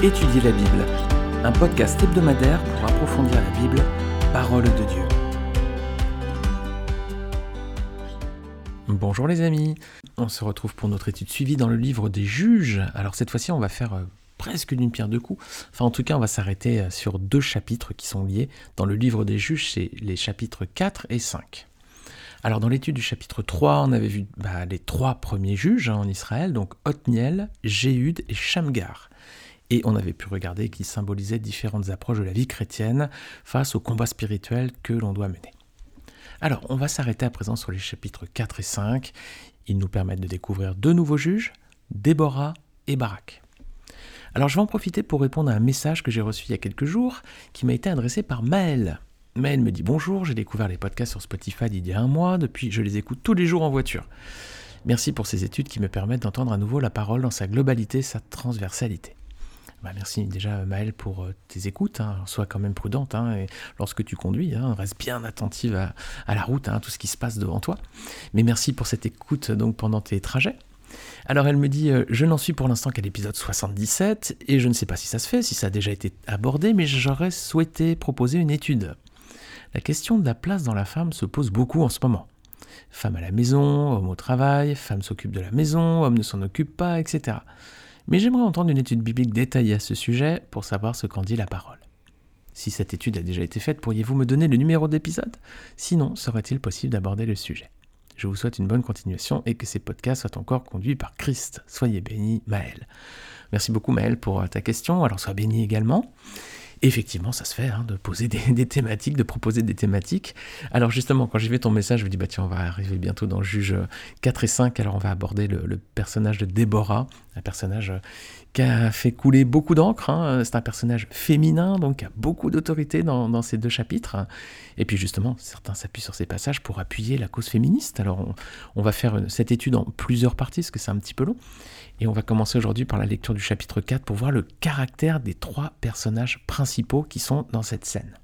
Étudier la Bible, un podcast hebdomadaire pour approfondir la Bible, parole de Dieu. Bonjour les amis, on se retrouve pour notre étude suivie dans le livre des juges. Alors cette fois-ci on va faire euh, presque d'une pierre deux coups. Enfin en tout cas on va s'arrêter euh, sur deux chapitres qui sont liés dans le livre des juges, c'est les chapitres 4 et 5. Alors dans l'étude du chapitre 3, on avait vu bah, les trois premiers juges hein, en Israël, donc Othniel, Jéhud et Shamgar et on avait pu regarder qui symbolisait différentes approches de la vie chrétienne face au combat spirituel que l'on doit mener. Alors, on va s'arrêter à présent sur les chapitres 4 et 5. Ils nous permettent de découvrir deux nouveaux juges, Déborah et Barak. Alors, je vais en profiter pour répondre à un message que j'ai reçu il y a quelques jours qui m'a été adressé par Maël. Maël me dit Bonjour, j'ai découvert les podcasts sur Spotify il y a un mois, depuis je les écoute tous les jours en voiture. Merci pour ces études qui me permettent d'entendre à nouveau la parole dans sa globalité, sa transversalité. Bah, merci déjà Maëlle pour euh, tes écoutes. Hein. Sois quand même prudente hein, et lorsque tu conduis. Hein, reste bien attentive à, la route, tout ce qui se passe devant toi. Mais merci pour cette écoute donc pendant tes trajets. Alors elle me dit, euh, je n'en suis pour l'instant qu'à l'épisode 77 et je ne sais pas si ça se fait, si ça a déjà été abordé, mais j'aurais souhaité proposer une étude. La question de la place dans la femme se pose beaucoup en ce moment. Femme à la maison, homme au travail, femme s'occupe de la maison, homme ne s'en occupe pas, etc mais j'aimerais entendre une étude biblique détaillée à ce sujet pour savoir ce qu'en dit la parole. Si cette étude a déjà été faite, pourriez-vous me donner le numéro d'épisode Sinon, serait-il possible d'aborder le sujet? Je vous souhaite une bonne continuation et que ces podcasts soient encore conduits par Christ. Soyez béni, Maël. Merci beaucoup Maël pour ta question, alors sois béni également effectivement, ça se fait, hein, de poser des, thématiques, de proposer des thématiques. Alors justement, quand j'ai vu ton message, je me dis, bah tiens, on va arriver bientôt dans juge 4 et 5, alors on va aborder le, personnage de Déborah, un personnage qui a fait couler beaucoup d'encre, hein. c'est un personnage féminin, donc qui a beaucoup d'autorité dans, ces deux chapitres. Et puis justement, certains s'appuient sur ces passages pour appuyer la cause féministe. Alors on, on va faire cette étude en plusieurs parties, parce que c'est un petit peu long. Et on va commencer aujourd'hui par la lecture du chapitre 4 pour voir le caractère des trois personnages principaux qui sont dans cette scène.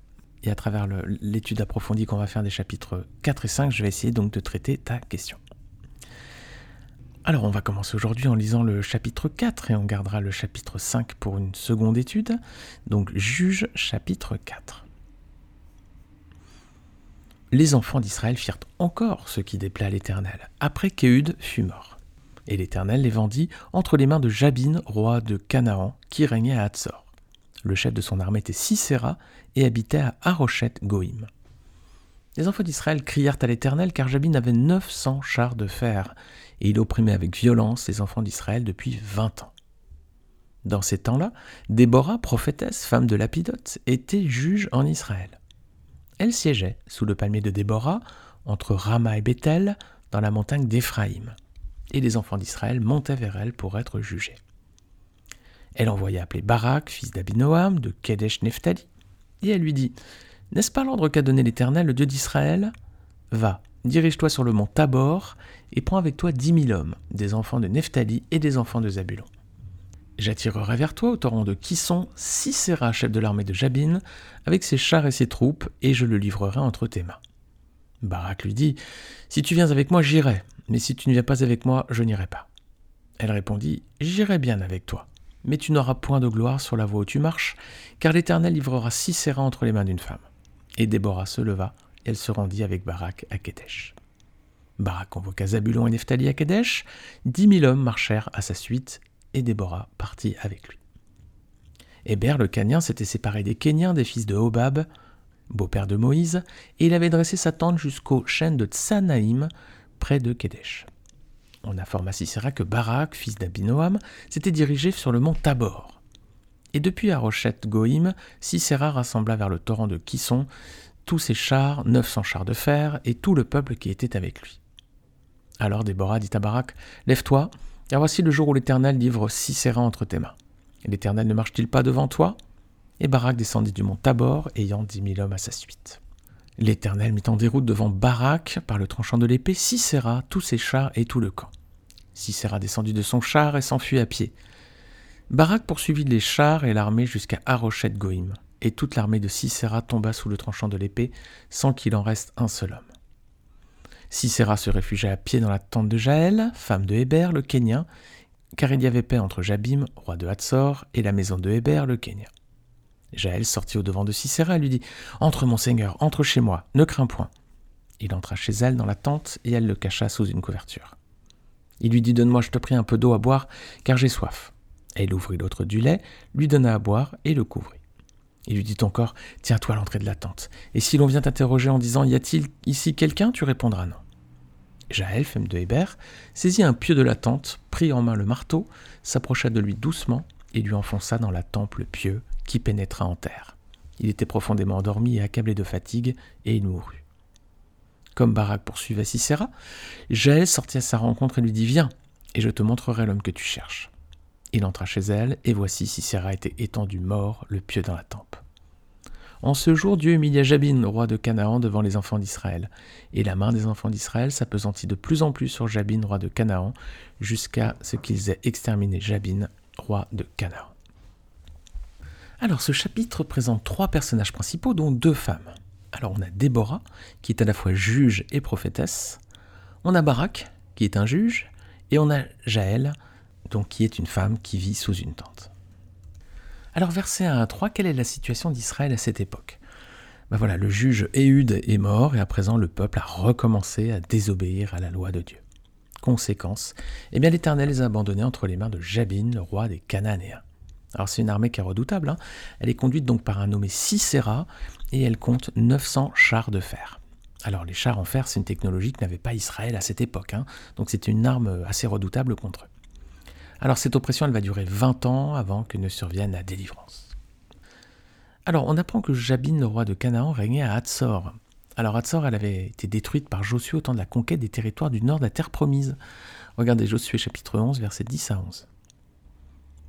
Et à travers l'étude approfondie qu'on va faire des chapitres 4 et 5, je vais essayer donc de traiter ta question. Alors on va commencer aujourd'hui en lisant le chapitre 4 et on gardera le chapitre 5 pour une seconde étude. Donc juge chapitre 4. Les enfants d'Israël firent encore ce qui déplaît à l'Éternel, après qu'Éhud fut mort. Et l'Éternel les vendit entre les mains de Jabin, roi de Canaan, qui régnait à Hatzor. Le chef de son armée était Sisera et habitait à Harochet Goïm. Les enfants d'Israël crièrent à l'Éternel car Jabin avait 900 chars de fer, et il opprimait avec violence les enfants d'Israël depuis vingt ans. Dans ces temps-là, Déborah, prophétesse, femme de Lapidote, était juge en Israël. Elle siégeait sous le palmier de Déborah, entre Rama et Bethel, dans la montagne d'Éphraïm et les enfants d'Israël montaient vers elle pour être jugés. Elle envoya appeler Barak, fils d'Abinoam, de Kedesh Nephtali, et elle lui dit N'est-ce pas l'ordre qu'a donné l'Éternel, le Dieu d'Israël? Va, dirige-toi sur le mont Tabor, et prends avec toi dix mille hommes, des enfants de Nephtali et des enfants de Zabulon. J'attirerai vers toi au torrent de Kisson Sisera, chef de l'armée de Jabin, avec ses chars et ses troupes, et je le livrerai entre tes mains. Barak lui dit Si tu viens avec moi, j'irai, mais si tu ne viens pas avec moi, je n'irai pas. Elle répondit, J'irai bien avec toi, mais tu n'auras point de gloire sur la voie où tu marches, car l'Éternel livrera Sisera entre les mains d'une femme. Et Déborah se leva, elle se rendit avec Barak à Kedesh. Barak convoqua Zabulon et Nephtali à Kedesh, dix mille hommes marchèrent à sa suite, et Déborah partit avec lui. Héber le Canien s'était séparé des Kéniens, des fils de Hobab, beau-père de Moïse, et il avait dressé sa tente jusqu'aux chênes de Tsanaïm, près de Kedesh. On informe à Sisera que Barak, fils d'Abinoam, s'était dirigé sur le mont Tabor. Et depuis Arochet Goïm, Sisera rassembla vers le torrent de Kisson tous ses chars, 900 chars de fer, et tout le peuple qui était avec lui. Alors Déborah dit à Barak Lève-toi, car voici le jour où l'Éternel livre Sisera entre tes mains. L'Éternel ne marche-t-il pas devant toi? Et Barak descendit du mont Tabor, ayant dix mille hommes à sa suite. L'Éternel mit en déroute devant Barak, par le tranchant de l'épée, Sisera, tous ses chars et tout le camp. Sisera descendit de son char et s'enfuit à pied. Barak poursuivit les chars et l'armée jusqu'à Harochet Goïm, et toute l'armée de Sisera tomba sous le tranchant de l'épée, sans qu'il en reste un seul homme. Sisera se réfugia à pied dans la tente de Jaël, femme de Héber, le Kénien, car il y avait paix entre Jabim, roi de Hatzor, et la maison de Héber, le Kenya. Jaël sortit au devant de Sisera et lui dit Entre, mon seigneur, entre chez moi, ne crains point. Il entra chez elle dans la tente et elle le cacha sous une couverture. Il lui dit Donne-moi, je te prie, un peu d'eau à boire, car j'ai soif. Elle ouvrit l'autre du lait, lui donna à boire et le couvrit. Il lui dit encore Tiens-toi à l'entrée de la tente, et si l'on vient t'interroger en disant Y a-t-il ici quelqu'un tu répondras non. Jaël, femme de Hébert, saisit un pieu de la tente, prit en main le marteau, s'approcha de lui doucement et lui enfonça dans la tempe le pieu qui pénétra en terre. Il était profondément endormi et accablé de fatigue, et il mourut. Comme Barak poursuivait Sisera, Jaël sortit à sa rencontre et lui dit Viens, et je te montrerai l'homme que tu cherches. Il entra chez elle, et voici Sisera était étendu mort, le pieu dans la tempe. En ce jour, Dieu humilia Jabin, roi de Canaan, devant les enfants d'Israël. Et la main des enfants d'Israël s'appesantit de plus en plus sur Jabin, roi de Canaan, jusqu'à ce qu'ils aient exterminé Jabin, roi de Canaan. Alors, ce chapitre présente trois personnages principaux, dont deux femmes. Alors, on a Déborah, qui est à la fois juge et prophétesse. On a Barak, qui est un juge. Et on a Jaël, donc qui est une femme qui vit sous une tente. Alors verset 1 à 3, quelle est la situation d'Israël à cette époque? Ben voilà, le juge Éhud est mort et à présent le peuple a recommencé à désobéir à la loi de Dieu. Conséquence, eh bien l'Éternel les a abandonnés entre les mains de Jabin, le roi des Cananéens. Alors c'est une armée qui est redoutable, hein. elle est conduite donc par un nommé Sisera et elle compte 900 chars de fer. Alors les chars en fer, c'est une technologie que n'avait pas Israël à cette époque, hein. donc c'était une arme assez redoutable contre eux. Alors cette oppression, elle va durer 20 ans avant que ne survienne la délivrance. Alors on apprend que Jabin, le roi de Canaan, régnait à Hatzor. Alors Hatzor, elle avait été détruite par Josué au temps de la conquête des territoires du nord de la terre promise. Regardez Josué chapitre 11, versets 10 à 11.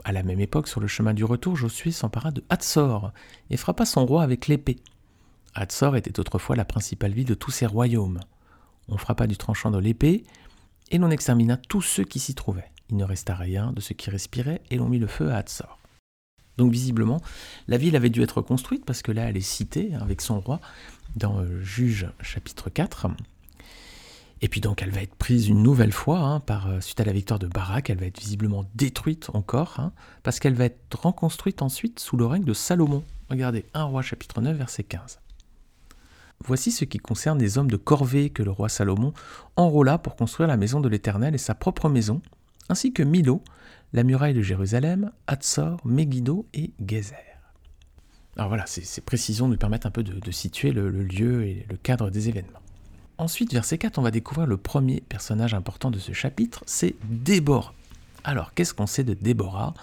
À la même époque, sur le chemin du retour, Josué s'empara de Hatzor et frappa son roi avec l'épée. Hatzor était autrefois la principale ville de tous ses royaumes. On frappa du tranchant de l'épée et l'on extermina tous ceux qui s'y trouvaient. Il ne resta rien de ce qui respirait et l'on mit le feu à Hatzor. Donc visiblement, la ville avait dû être construite parce que là, elle est citée avec son roi dans euh, Juge chapitre 4. Et puis donc, elle va être prise une nouvelle fois hein, par euh, suite à la victoire de Barak. Elle va être visiblement détruite encore hein, parce qu'elle va être reconstruite ensuite sous le règne de Salomon. Regardez 1 roi chapitre 9 verset 15. Voici ce qui concerne les hommes de corvée que le roi Salomon enrôla pour construire la maison de l'Éternel et sa propre maison, ainsi que Milo, la muraille de Jérusalem, Hatzor, Megiddo et Gezer. Alors voilà, ces, précisions nous permettent un peu de, situer le, lieu et le cadre des événements. Ensuite, verset 4, on va découvrir le premier personnage important de ce chapitre, c'est Déborah. Alors, qu'est-ce qu'on sait de Déborah?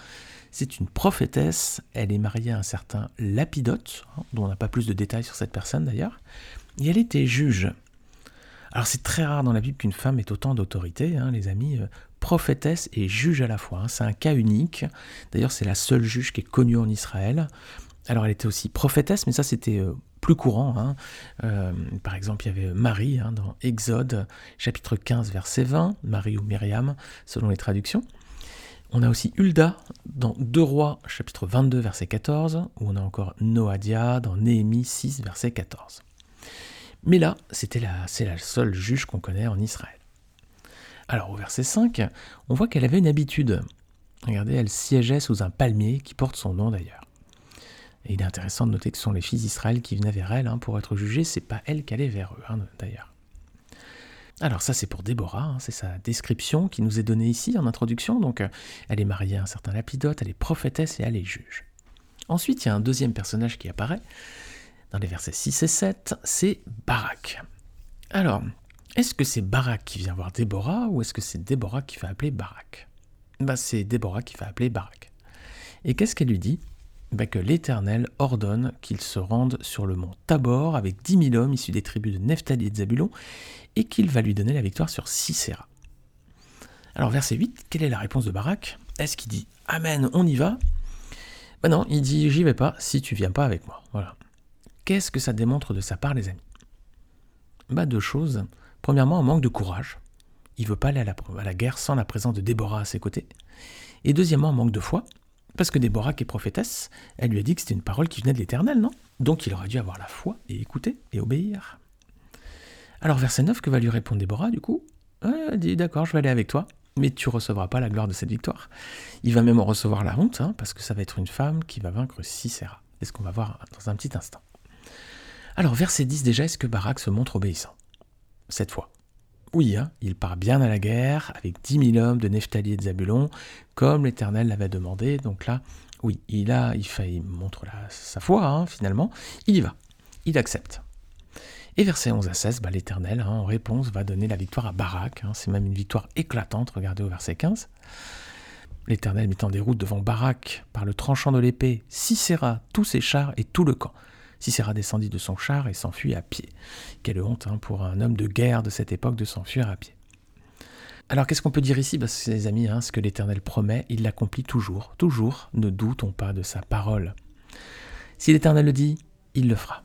C'est une prophétesse, elle est mariée à un certain Lapidote, hein, dont on n'a pas plus de détails sur cette personne d'ailleurs, et elle était juge. Alors c'est très rare dans la Bible qu'une femme ait autant d'autorité, hein, les amis. Prophétesse et juge à la fois. Hein. C'est un cas unique. D'ailleurs, c'est la seule juge qui est connue en Israël. Alors, elle était aussi prophétesse, mais ça, c'était euh, plus courant. Hein. Euh, par exemple, il y avait Marie hein, dans Exode, chapitre 15, verset 20, Marie ou Myriam, selon les traductions. On a aussi Hulda dans 2 Rois, chapitre 22, verset 14, où on a encore Noadia dans Néhémie 6, verset 14. Mais là, c'était c'est la seule juge qu'on connaît en Israël. Alors au verset 5, on voit qu'elle avait une habitude. Regardez, elle siégeait sous un palmier qui porte son nom d'ailleurs. Et il est intéressant de noter que ce sont les fils d'Israël qui venaient vers elle hein, pour être jugés, c'est pas elle qui allait vers eux hein, d'ailleurs. Alors ça c'est pour Déborah, hein, c'est sa description qui nous est donnée ici en introduction, donc euh, elle est mariée à un certain Lapidote, elle est prophétesse et elle est juge. Ensuite il y a un deuxième personnage qui apparaît dans les versets 6 et 7, c'est Barak. Alors, est-ce que c'est Barak qui vient voir Déborah ou est-ce que c'est Déborah qui va appeler Barak bah, C'est Déborah qui va appeler Barak. Et qu'est-ce qu'elle lui dit? Bah, Que l'Éternel ordonne qu'il se rende sur le mont Tabor avec dix mille hommes issus des tribus de Nephtali et de Zabulon et qu'il va lui donner la victoire sur Sisera. Alors verset 8, quelle est la réponse de Barak Est-ce qu'il dit Amen, on y va? Ben non, il dit J'y vais pas si tu viens pas avec moi. Voilà. Qu'est-ce que ça démontre de sa part, les amis? Bah deux choses. Premièrement, un manque de courage. Il veut pas aller à la, guerre sans la présence de Déborah à ses côtés. Et deuxièmement, un manque de foi. Parce que Déborah, qui est prophétesse, elle lui a dit que c'était une parole qui venait de l'Éternel, non? Donc il aurait dû avoir la foi et écouter et obéir. Alors verset 9, que va lui répondre Déborah du coup? Elle dit d'accord, je vais aller avec toi. mais tu recevras pas la gloire de cette victoire. Il va même en recevoir la honte, hein, parce que ça va être une femme qui va vaincre Sisera. C'est ce qu'on va voir dans un petit instant? Alors, verset 10 déjà, est-ce que Barak se montre obéissant? Cette fois. Oui, hein, il part bien à la guerre avec dix mille hommes de Nephtali et de Zabulon, comme l'Éternel l'avait demandé. Donc là, oui, il a, il, fait, montre sa foi, hein, finalement. Il y va, il accepte. Et verset 11 à 16, bah, l'Éternel, hein, en réponse, va donner la victoire à Barak. c'est même une victoire éclatante, regardez au verset 15. L'Éternel mettant des routes devant Barak par le tranchant de l'épée, Sisera, tous ses chars et tout le camp. Sisera descendit de son char et s'enfuit à pied. Quelle honte hein, pour un homme de guerre de cette époque de s'enfuir à pied. Alors qu'est-ce qu'on peut dire ici? Bah, Les amis, hein, ce que l'Éternel promet, il l'accomplit toujours. Toujours, ne doutons pas de sa parole. Si l'Éternel le dit, il le fera.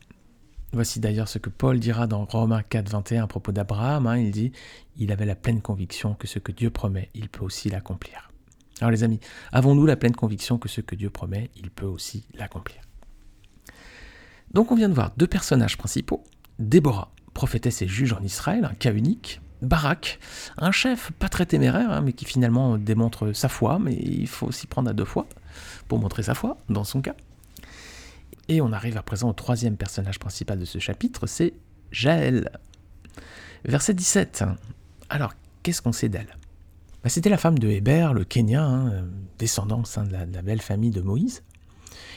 Voici d'ailleurs ce que Paul dira dans Romains 4, 21 à propos d'Abraham. Hein, il dit Il avait la pleine conviction que ce que Dieu promet, il peut aussi l'accomplir. Alors les amis, avons-nous la pleine conviction que ce que Dieu promet, il peut aussi l'accomplir? Donc on vient de voir deux personnages principaux, Déborah, prophétesse et juge en Israël, un cas unique, Barak, un chef pas très téméraire, hein, mais qui finalement démontre sa foi, mais il faut s'y prendre à deux fois pour montrer sa foi, dans son cas. Et on arrive à présent au troisième personnage principal de ce chapitre, c'est Jaël. Verset 17. Alors, qu'est-ce qu'on sait d'elle? Bah, C'était la femme de Héber, le Kenya, hein, descendant de la belle famille de Moïse.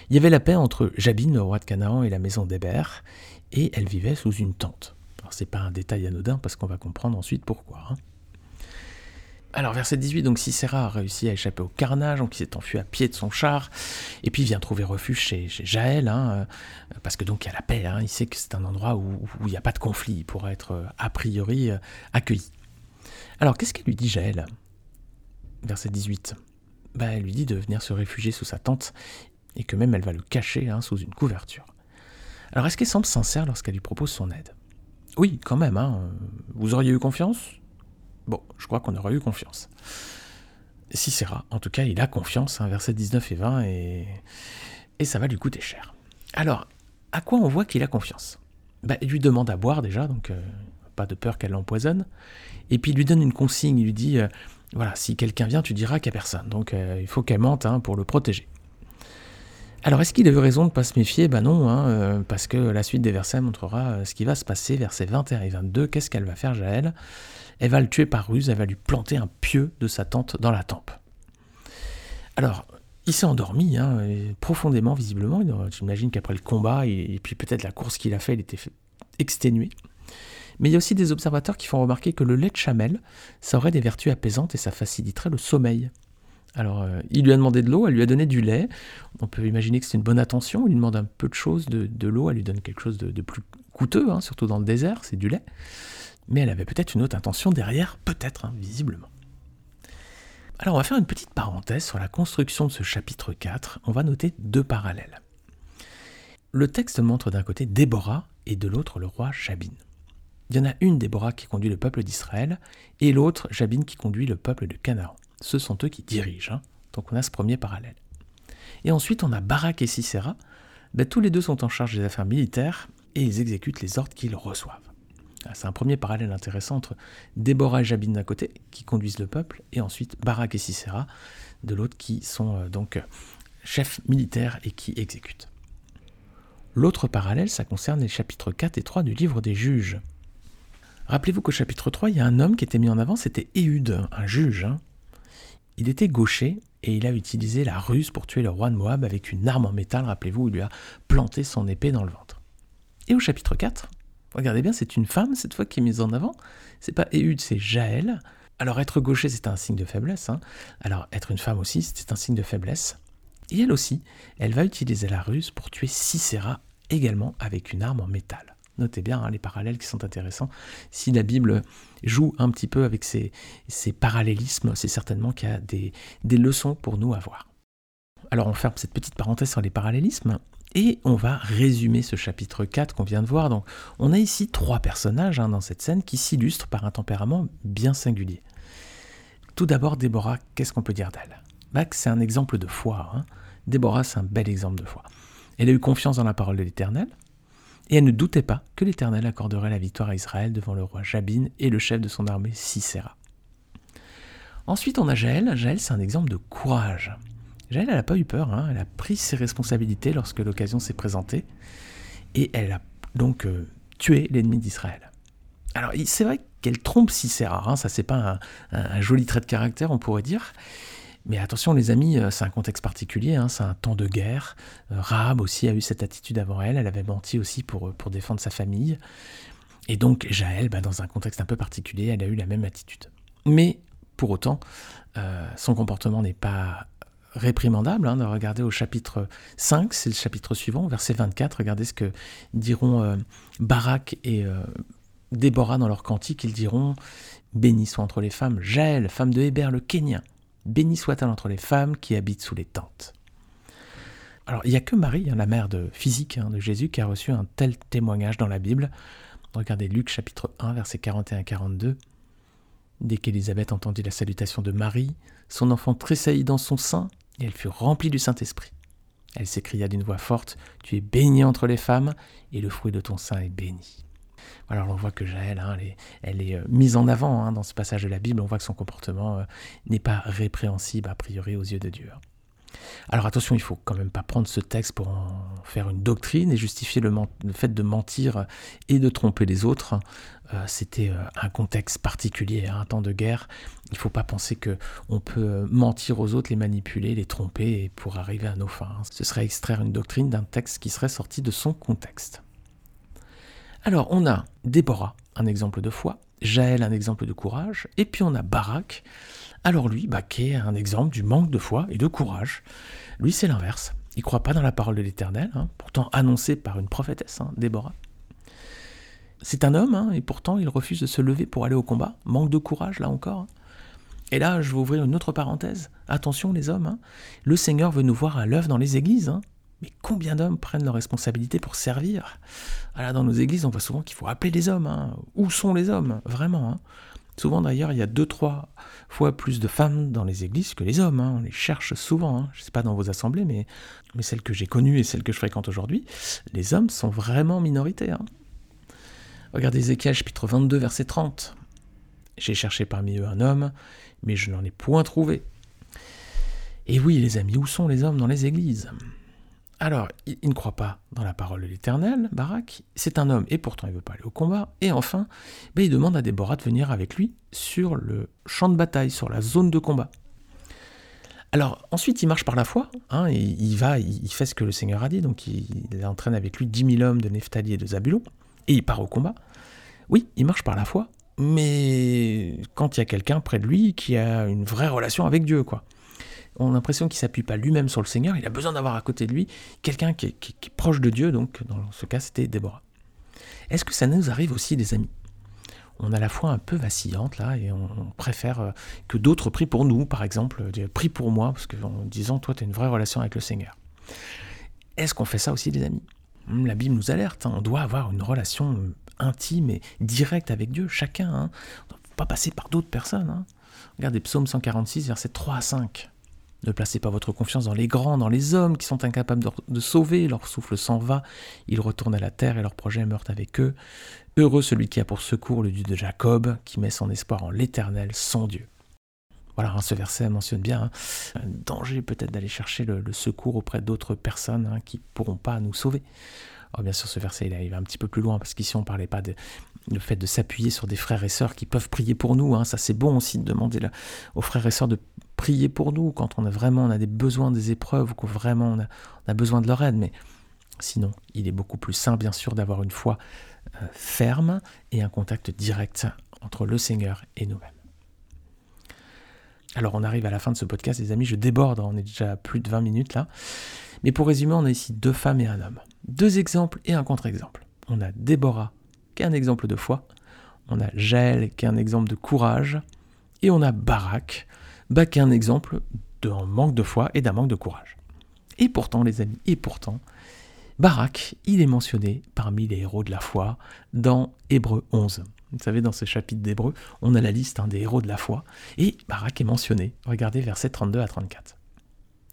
Il y avait la paix entre Jabin, le roi de Canaan, et la maison d'Héber, et elle vivait sous une tente. Alors c'est pas un détail anodin parce qu'on va comprendre ensuite pourquoi. Hein. Alors verset 18, donc Sisera a réussi à échapper au carnage, donc il s'est enfui à pied de son char, et puis il vient trouver refuge chez, Jaël, hein, euh, parce que donc il y a la paix, hein, il sait que c'est un endroit où, il n'y a pas de conflit, il pourra être euh, a priori euh, accueilli. Alors qu'est-ce qu'elle lui dit Jaël? Verset 18. Bah, elle lui dit de venir se réfugier sous sa tente et que même elle va le cacher hein, sous une couverture. Alors est-ce qu'elle semble sincère lorsqu'elle lui propose son aide? Oui, quand même, hein. vous auriez eu confiance? Bon, je crois qu'on aurait eu confiance. Cicéra, en tout cas, il a confiance, hein, versets 19 et 20, et, ça va lui coûter cher. Alors, à quoi on voit qu'il a confiance? Bah, Il lui demande à boire déjà, donc euh, pas de peur qu'elle l'empoisonne, et puis il lui donne une consigne, il lui dit, euh, voilà, si quelqu'un vient, tu diras qu'il n'y a personne, donc euh, il faut qu'elle mente hein, pour le protéger. Alors, est-ce qu'il a eu raison de ne pas se méfier? Ben non, hein, euh, parce que la suite des versets montrera euh, ce qui va se passer, versets 21 et 22. Qu'est-ce qu'elle va faire, Jaël? Elle va le tuer par ruse, elle va lui planter un pieu de sa tente dans la tempe. Alors, il s'est endormi, hein, profondément, visiblement. J'imagine qu'après le combat, et, puis peut-être la course qu'il a fait, il était exténué. Mais il y a aussi des observateurs qui font remarquer que le lait de chamel, ça aurait des vertus apaisantes et ça faciliterait le sommeil. Alors, euh, il lui a demandé de l'eau, elle lui a donné du lait. On peut imaginer que c'est une bonne attention. Il lui demande un peu de choses, de, l'eau, elle lui donne quelque chose de, plus coûteux, hein, surtout dans le désert, c'est du lait. Mais elle avait peut-être une autre intention derrière, peut-être, hein, visiblement. Alors, on va faire une petite parenthèse sur la construction de ce chapitre 4. On va noter deux parallèles. Le texte montre d'un côté Déborah et de l'autre le roi Jabin. Il y en a une Déborah qui conduit le peuple d'Israël et l'autre Jabin qui conduit le peuple de Canaan ce sont eux qui dirigent. Hein. Donc on a ce premier parallèle. Et ensuite, on a Barak et Sisera. Ben, tous les deux sont en charge des affaires militaires et ils exécutent les ordres qu'ils reçoivent. Ah, c'est un premier parallèle intéressant entre Déborah et Jabin d'un côté, qui conduisent le peuple, et ensuite Barak et Sisera de l'autre, qui sont euh, donc chefs militaires et qui exécutent. L'autre parallèle, ça concerne les chapitres 4 et 3 du livre des juges. Rappelez-vous qu'au chapitre 3, il y a un homme qui était mis en avant, c'était Éhude, un juge, hein, il était gaucher et il a utilisé la ruse pour tuer le roi de Moab avec une arme en métal, rappelez-vous, il lui a planté son épée dans le ventre. Et au chapitre 4, regardez bien, c'est une femme cette fois qui est mise en avant. C'est pas Éhude, c'est Jaël. Alors être gaucher, c'est un signe de faiblesse. Hein. Alors être une femme aussi, c'est un signe de faiblesse. Et elle aussi, elle va utiliser la ruse pour tuer Sisera également avec une arme en métal. Notez bien hein, les parallèles qui sont intéressants. Si la Bible joue un petit peu avec ces, parallélismes, c'est certainement qu'il y a des, leçons pour nous à voir. Alors on ferme cette petite parenthèse sur les parallélismes et on va résumer ce chapitre 4 qu'on vient de voir. Donc on a ici trois personnages hein, dans cette scène qui s'illustrent par un tempérament bien singulier. Tout d'abord, Déborah, qu'est-ce qu'on peut dire d'elle? Bah, C'est un exemple de foi. Hein. Déborah, c'est un bel exemple de foi. Elle a eu confiance dans la parole de l'Éternel, et elle ne doutait pas que l'Éternel accorderait la victoire à Israël devant le roi Jabin et le chef de son armée Sisera. Ensuite, on a Jaël. Jaël, c'est un exemple de courage. Jaël, elle n'a pas eu peur, hein. elle a pris ses responsabilités lorsque l'occasion s'est présentée, et elle a donc euh, tué l'ennemi d'Israël. Alors, c'est vrai qu'elle trompe si c'est rare, hein. ça c'est pas un, joli trait de caractère, on pourrait dire, mais attention les amis, euh, c'est un contexte particulier, hein. c'est un temps de guerre. Euh, Rahab aussi a eu cette attitude avant elle, elle avait menti aussi pour, pour défendre sa famille. Et donc Jaël, bah, dans un contexte un peu particulier, elle a eu la même attitude. Mais pour autant, son comportement n'est pas réprimandable hein, de regarder au chapitre 5, c'est le chapitre suivant, verset 24, regardez ce que diront euh, Barak et euh, Déborah dans leur cantique, ils diront Béni soit entre les femmes Jaël, femme de Héber le Kénien, béni soit-elle entre les femmes qui habitent sous les tentes. Alors il n'y a que Marie, hein, la mère physique hein, de Jésus, qui a reçu un tel témoignage dans la Bible. Regardez Luc chapitre 1, verset 41-42. Dès qu'Élisabeth entendit la salutation de Marie, son enfant tressaillit dans son sein, et elle fut remplie du Saint-Esprit. Elle s'écria d'une voix forte, Tu es bénie entre les femmes, et le fruit de ton sein est béni. Alors on voit que Jaël, hein, elle, est, euh, mise en avant hein, dans ce passage de la Bible, on voit que son comportement euh, n'est pas répréhensible a priori aux yeux de Dieu. Alors attention, il faut quand même pas prendre ce texte pour en faire une doctrine et justifier le, fait de mentir et de tromper les autres. Euh, c'était un contexte particulier, un temps de guerre. Il ne faut pas penser que on peut mentir aux autres, les manipuler, les tromper pour arriver à nos fins. Ce serait extraire une doctrine d'un texte qui serait sorti de son contexte. Alors on a Déborah, un exemple de foi, Jaël, un exemple de courage, et puis on a Barak, alors lui, bah, qui est un exemple du manque de foi et de courage. Lui, c'est l'inverse. Il ne croit pas dans la parole de l'Éternel, hein, pourtant annoncée par une prophétesse, hein, Déborah. C'est un homme, hein, et pourtant il refuse de se lever pour aller au combat. Manque de courage, là encore. Et là, je vais ouvrir une autre parenthèse. Attention, les hommes, le Seigneur veut nous voir à l'œuvre dans les églises. Mais combien d'hommes prennent leurs responsabilités pour servir? Ah Dans nos églises, on voit souvent qu'il faut appeler les hommes. Où sont les hommes? Vraiment. Souvent d'ailleurs, il y a deux, trois fois plus de femmes dans les églises que les hommes. Hein. On les cherche souvent. Hein. Je ne sais pas dans vos assemblées, mais, mais celles que j'ai connues et celles que je fréquente aujourd'hui, les hommes sont vraiment minoritaires. Hein. Regardez Ézéchiel chapitre 22, verset 30. J'ai cherché parmi eux un homme, mais je n'en ai point trouvé. Et oui, les amis, où sont les hommes dans les églises? Alors, il, ne croit pas dans la parole de l'Éternel, Barak, c'est un homme et pourtant il ne veut pas aller au combat. Et enfin, ben, il demande à Déborah de venir avec lui sur le champ de bataille, sur la zone de combat. Alors ensuite, il marche par la foi, hein, il va, il, fait ce que le Seigneur a dit, donc il, entraîne avec lui dix mille hommes de Nephtali et de Zabulon, et il part au combat. Oui, il marche par la foi, mais quand il y a quelqu'un près de lui qui a une vraie relation avec Dieu, quoi on a l'impression qu'il s'appuie pas lui-même sur le Seigneur, il a besoin d'avoir à côté de lui quelqu'un qui, est proche de Dieu, donc dans ce cas c'était Déborah. Est-ce que ça nous arrive aussi des amis? On a la foi un peu vacillante là et on, préfère euh, que d'autres prient pour nous, par exemple, euh, prie pour moi, parce qu'en disant toi tu as une vraie relation avec le Seigneur. Est-ce qu'on fait ça aussi des amis? Hmm, La Bible nous alerte, hein. on doit avoir une relation euh, intime et directe avec Dieu, chacun. Hein. On ne doit pas passer par d'autres personnes. Hein. Regardez Psaume 146, versets 3 à 5. Ne placez pas votre confiance dans les grands, dans les hommes qui sont incapables de, sauver, leur souffle s'en va, ils retournent à la terre et leurs projets meurent avec eux. Heureux celui qui a pour secours le Dieu de Jacob, qui met son espoir en l'Éternel, son Dieu. Voilà, hein, ce verset mentionne bien hein, un danger peut-être d'aller chercher le, secours auprès d'autres personnes hein, qui ne pourront pas nous sauver. Alors bien sûr, ce verset il va un petit peu plus loin parce qu'ici on ne parlait pas de, le fait de s'appuyer sur des frères et sœurs qui peuvent prier pour nous. Ça c'est bon aussi de demander aux frères et sœurs de prier pour nous quand on a vraiment on a des besoins, des épreuves, ou que vraiment on a, besoin de leur aide. Mais sinon, il est beaucoup plus sain, bien sûr, d'avoir une foi euh, ferme et un contact direct entre le Seigneur et nous-mêmes. Alors on arrive à la fin de ce podcast, les amis, je déborde, on est déjà à plus de 20 minutes là. Mais pour résumer, on a ici deux femmes et un homme. Deux exemples et un contre-exemple. On a Déborah, qui est un exemple de foi. On a Jaël, qui est un exemple de courage. Et on a Barak, bah, qui est un exemple d'un manque de foi et d'un manque de courage. Et pourtant, les amis, et pourtant, Barak, il est mentionné parmi les héros de la foi dans Hébreu 11. Vous savez, dans ce chapitre d'Hébreu, on a la liste hein, des héros de la foi, et Barak est mentionné. Regardez versets 32 à 34.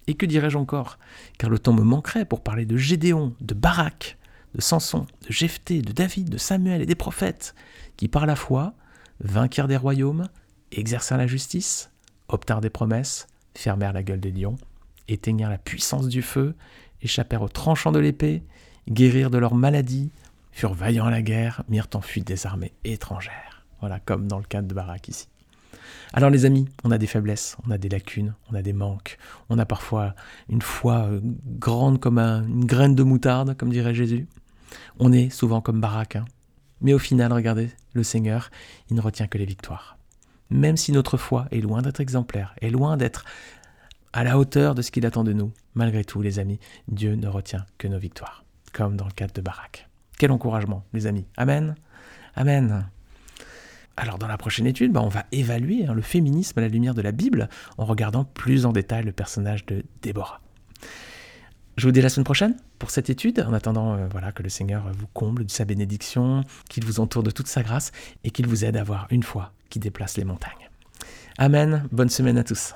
Et que dirais-je encore? Car le temps me manquerait pour parler de Gédéon, de Barak, de Samson, de Jephthé, de David, de Samuel et des prophètes, qui par la foi vainquirent des royaumes, exercèrent la justice, obtinrent des promesses, fermèrent la gueule des lions, éteignirent la puissance du feu, échappèrent aux tranchants de l'épée, guérirent de leurs maladies, furent vaillants à la guerre, mirent en fuite des armées étrangères. Voilà, comme dans le cas de Barak ici. Alors les amis, on a des faiblesses, on a des lacunes, on a des manques, on a parfois une foi euh, grande comme une graine de moutarde, comme dirait Jésus. On est souvent comme Barak. Hein. Mais au final, regardez, le Seigneur, il ne retient que les victoires. Même si notre foi est loin d'être exemplaire, est loin d'être à la hauteur de ce qu'il attend de nous, malgré tout, les amis, Dieu ne retient que nos victoires, comme dans le cadre de Barak. Quel encouragement, les amis. Amen. Amen. Alors dans la prochaine étude, bah, on va évaluer hein, le féminisme à la lumière de la Bible en regardant plus en détail le personnage de Déborah. Je vous dis la semaine prochaine pour cette étude, en attendant euh, voilà, que le Seigneur vous comble de sa bénédiction, qu'il vous entoure de toute sa grâce et qu'il vous aide à avoir une foi qui déplace les montagnes. Amen, bonne semaine à tous.